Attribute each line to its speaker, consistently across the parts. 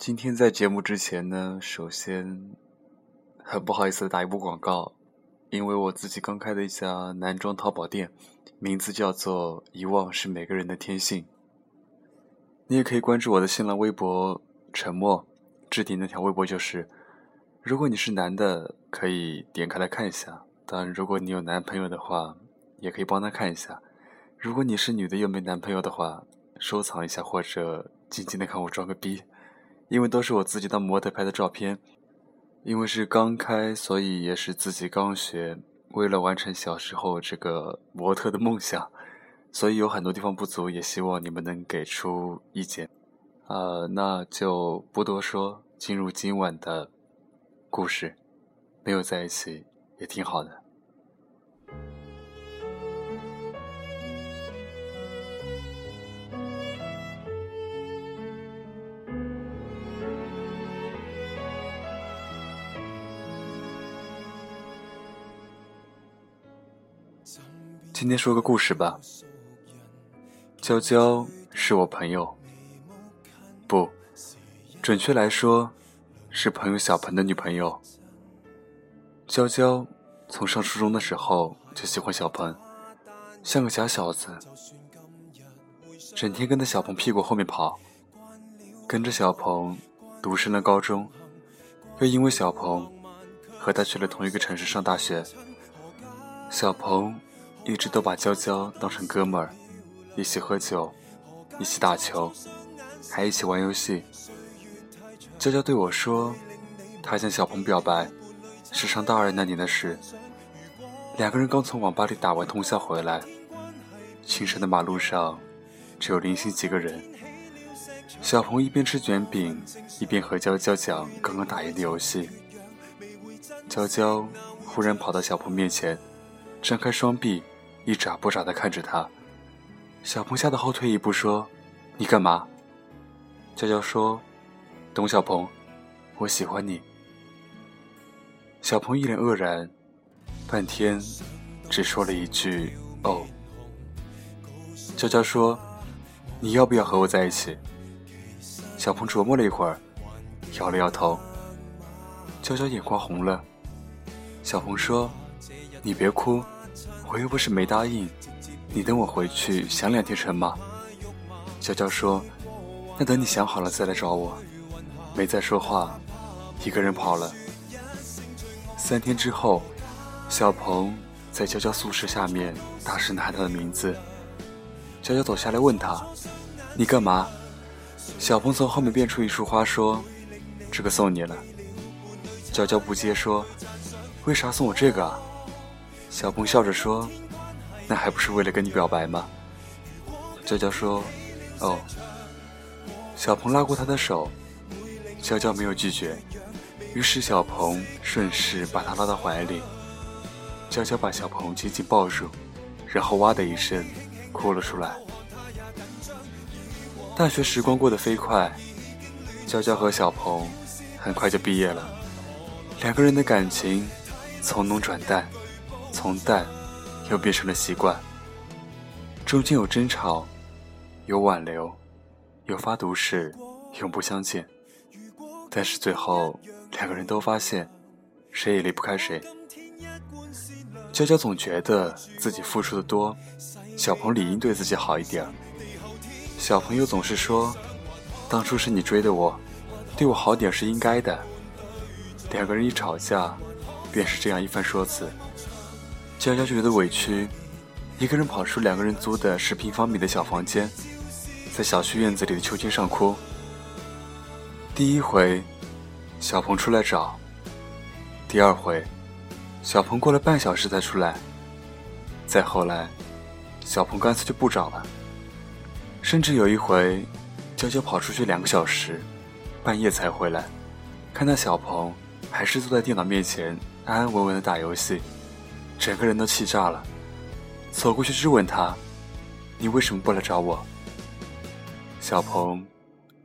Speaker 1: 今天在节目之前呢，首先很不好意思打一波广告，因为我自己刚开的一家男装淘宝店，名字叫做“遗忘是每个人的天性”。你也可以关注我的新浪微博“沉默”，置顶那条微博就是。如果你是男的，可以点开来看一下；当然，如果你有男朋友的话，也可以帮他看一下。如果你是女的又没男朋友的话，收藏一下或者静静的看我装个逼，因为都是我自己当模特拍的照片。因为是刚开，所以也是自己刚学。为了完成小时候这个模特的梦想，所以有很多地方不足，也希望你们能给出意见。呃，那就不多说，进入今晚的故事。没有在一起也挺好的。今天说个故事吧。娇娇是我朋友，不，准确来说，是朋友小鹏的女朋友。娇娇从上初中的时候就喜欢小鹏，像个假小子，整天跟在小鹏屁股后面跑，跟着小鹏读升了高中，又因为小鹏和他去了同一个城市上大学，小鹏。一直都把娇娇当成哥们儿，一起喝酒，一起打球，还一起玩游戏。娇娇对我说，她向小鹏表白是上大二那年的事。两个人刚从网吧里打完通宵回来，清晨的马路上只有零星几个人。小鹏一边吃卷饼，一边和娇娇讲刚刚打赢的游戏。娇娇忽然跑到小鹏面前，张开双臂。一眨不眨地看着他，小鹏吓得后退一步说：“你干嘛？”娇娇说：“董小鹏，我喜欢你。”小鹏一脸愕然，半天只说了一句：“哦。”娇娇说：“你要不要和我在一起？”小鹏琢磨了一会儿，摇了摇头。娇娇眼眶红了。小鹏说：“你别哭。”我又不是没答应，你等我回去想两天成吗？娇娇说：“那等你想好了再来找我。”没再说话，一个人跑了。三天之后，小鹏在娇娇宿舍下面大声喊他的名字。娇娇走下来问他：“你干嘛？”小鹏从后面变出一束花说：“这个送你了。”娇娇不接说：“为啥送我这个啊？”小鹏笑着说：“那还不是为了跟你表白吗？”娇娇说：“哦。”小鹏拉过她的手，娇娇没有拒绝，于是小鹏顺势把她拉到怀里。娇娇把小鹏紧紧抱住，然后哇的一声哭了出来。大学时光过得飞快，娇娇和小鹏很快就毕业了，两个人的感情从浓转淡。从淡，又变成了习惯。中间有争吵，有挽留，有发毒誓，永不相见。但是最后，两个人都发现，谁也离不开谁。娇娇总觉得自己付出的多，小鹏理应对自己好一点。小朋友总是说，当初是你追的我，对我好点是应该的。两个人一吵架，便是这样一番说辞。娇娇就觉得委屈，一个人跑出两个人租的十平方米的小房间，在小区院子里的秋千上哭。第一回，小鹏出来找；第二回，小鹏过了半小时才出来；再后来，小鹏干脆就不找了。甚至有一回，娇娇跑出去两个小时，半夜才回来，看到小鹏还是坐在电脑面前安安稳稳的打游戏。整个人都气炸了，走过去质问他：“你为什么不来找我？”小鹏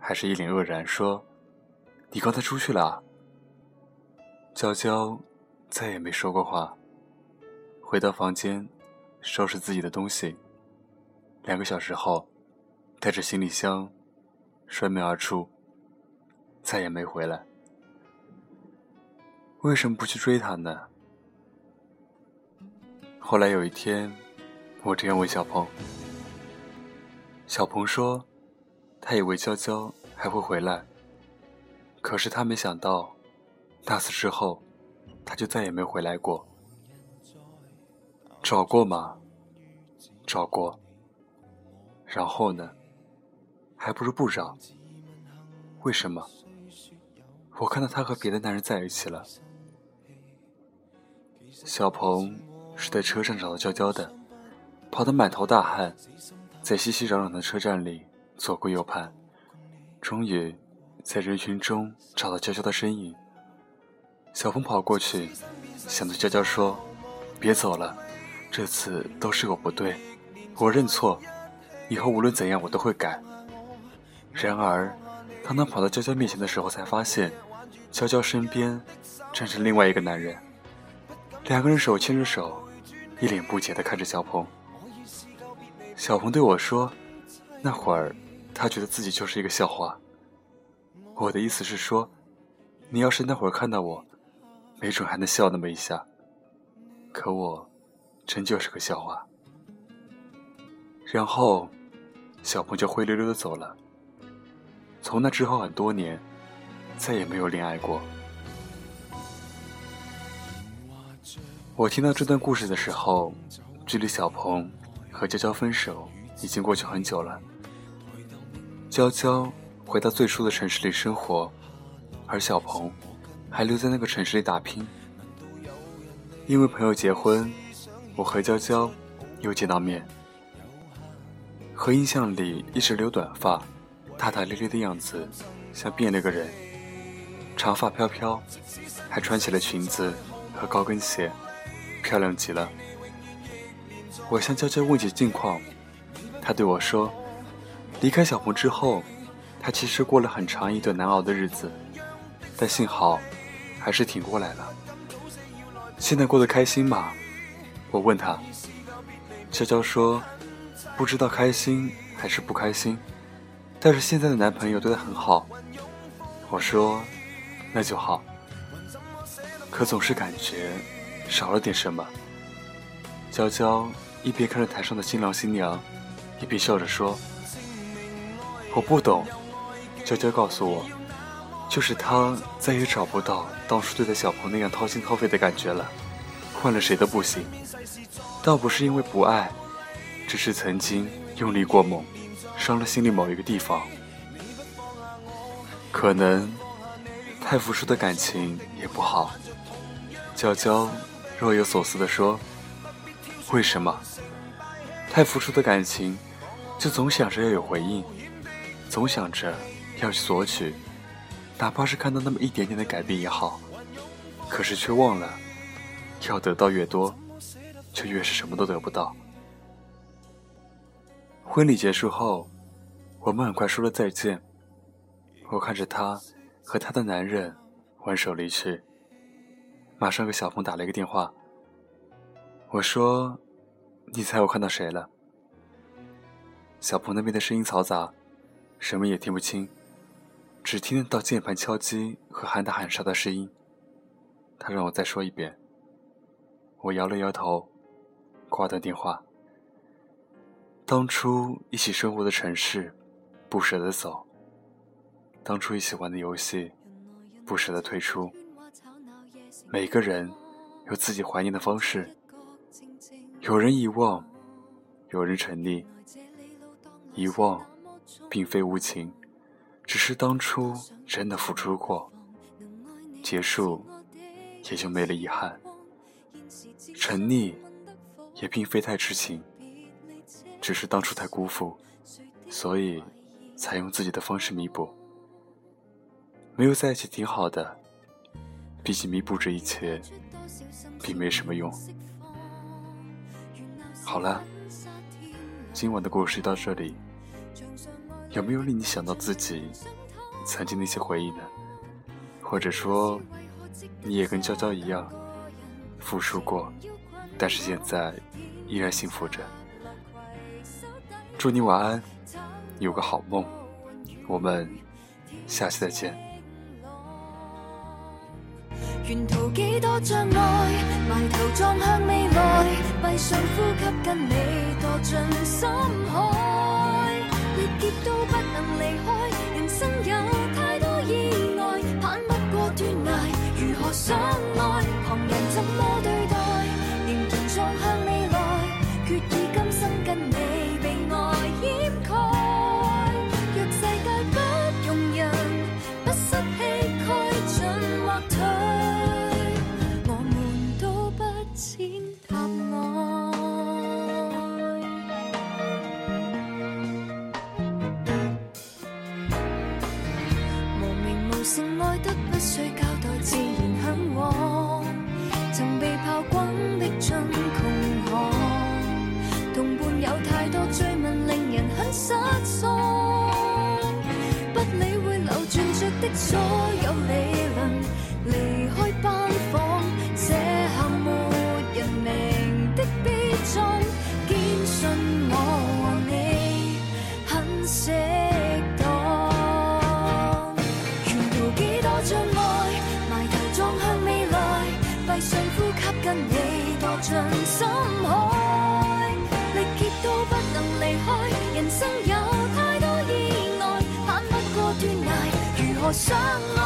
Speaker 1: 还是一脸愕然说：“你刚才出去了。”娇娇再也没说过话，回到房间收拾自己的东西。两个小时后，带着行李箱摔门而出。再也没回来。为什么不去追他呢？后来有一天，我这样问小鹏，小鹏说，他以为娇娇还会回来，可是他没想到，那次之后，他就再也没回来过。找过吗？找过。然后呢？还不如不找。为什么？我看到他和别的男人在一起了。小鹏是在车上找到娇娇的，跑得满头大汗，在熙熙攘攘的车站里左顾右盼，终于在人群中找到娇娇的身影。小峰跑过去，想对娇娇说：“别走了，这次都是我不对，我认错，以后无论怎样我都会改。”然而，当他跑到娇娇面前的时候，才发现，娇娇身边站着另外一个男人。两个人手牵着手，一脸不解地看着小鹏。小鹏对我说：“那会儿，他觉得自己就是一个笑话。”我的意思是说，你要是那会儿看到我，没准还能笑那么一下。可我，真就是个笑话。然后，小鹏就灰溜溜的走了。从那之后很多年，再也没有恋爱过。我听到这段故事的时候，距离小鹏和娇娇分手已经过去很久了。娇娇回到最初的城市里生活，而小鹏还留在那个城市里打拼。因为朋友结婚，我和娇娇又见到面。和印象里一直留短发。大大咧咧的样子，像变了个人。长发飘飘，还穿起了裙子和高跟鞋，漂亮极了。我向娇娇问起近况，她对我说：“离开小鹏之后，她其实过了很长一段难熬的日子，但幸好还是挺过来了。现在过得开心吗？”我问她。娇娇说：“不知道开心还是不开心。”但是现在的男朋友对她很好，我说，那就好。可总是感觉少了点什么。娇娇一边看着台上的新郎新娘，一边笑着说：“我不懂。”娇娇告诉我，就是她再也找不到当初对待小鹏那样掏心掏肺的感觉了，换了谁都不行。倒不是因为不爱，只是曾经用力过猛。伤了心里某一个地方，可能太付出的感情也不好。娇娇若有所思地说：“为什么？太付出的感情，就总想着要有回应，总想着要去索取，哪怕是看到那么一点点的改变也好。可是却忘了，要得到越多，就越是什么都得不到。”婚礼结束后，我们很快说了再见。我看着他和他的男人挽手离去，马上给小鹏打了一个电话。我说：“你猜我看到谁了？”小鹏那边的声音嘈杂，什么也听不清，只听得到键盘敲击和喊打喊杀的声音。他让我再说一遍。我摇了摇头，挂断电话。当初一起生活的城市，不舍得走；当初一起玩的游戏，不舍得退出。每个人有自己怀念的方式，有人遗忘，有人沉溺。遗忘，并非无情，只是当初真的付出过。结束，也就没了遗憾。沉溺，也并非太痴情。只是当初太辜负，所以才用自己的方式弥补。没有在一起挺好的，比起弥补这一切，并没什么用。好了，今晚的故事到这里，有没有令你想到自己曾经那些回忆呢？或者说，你也跟娇娇一样，付出过，但是现在依然幸福着？祝你晚安，有个好梦。我们下期再见。
Speaker 2: 沿途几多障碍埋头撞向未来闭上呼吸跟你躲进深海。的所有你。我伤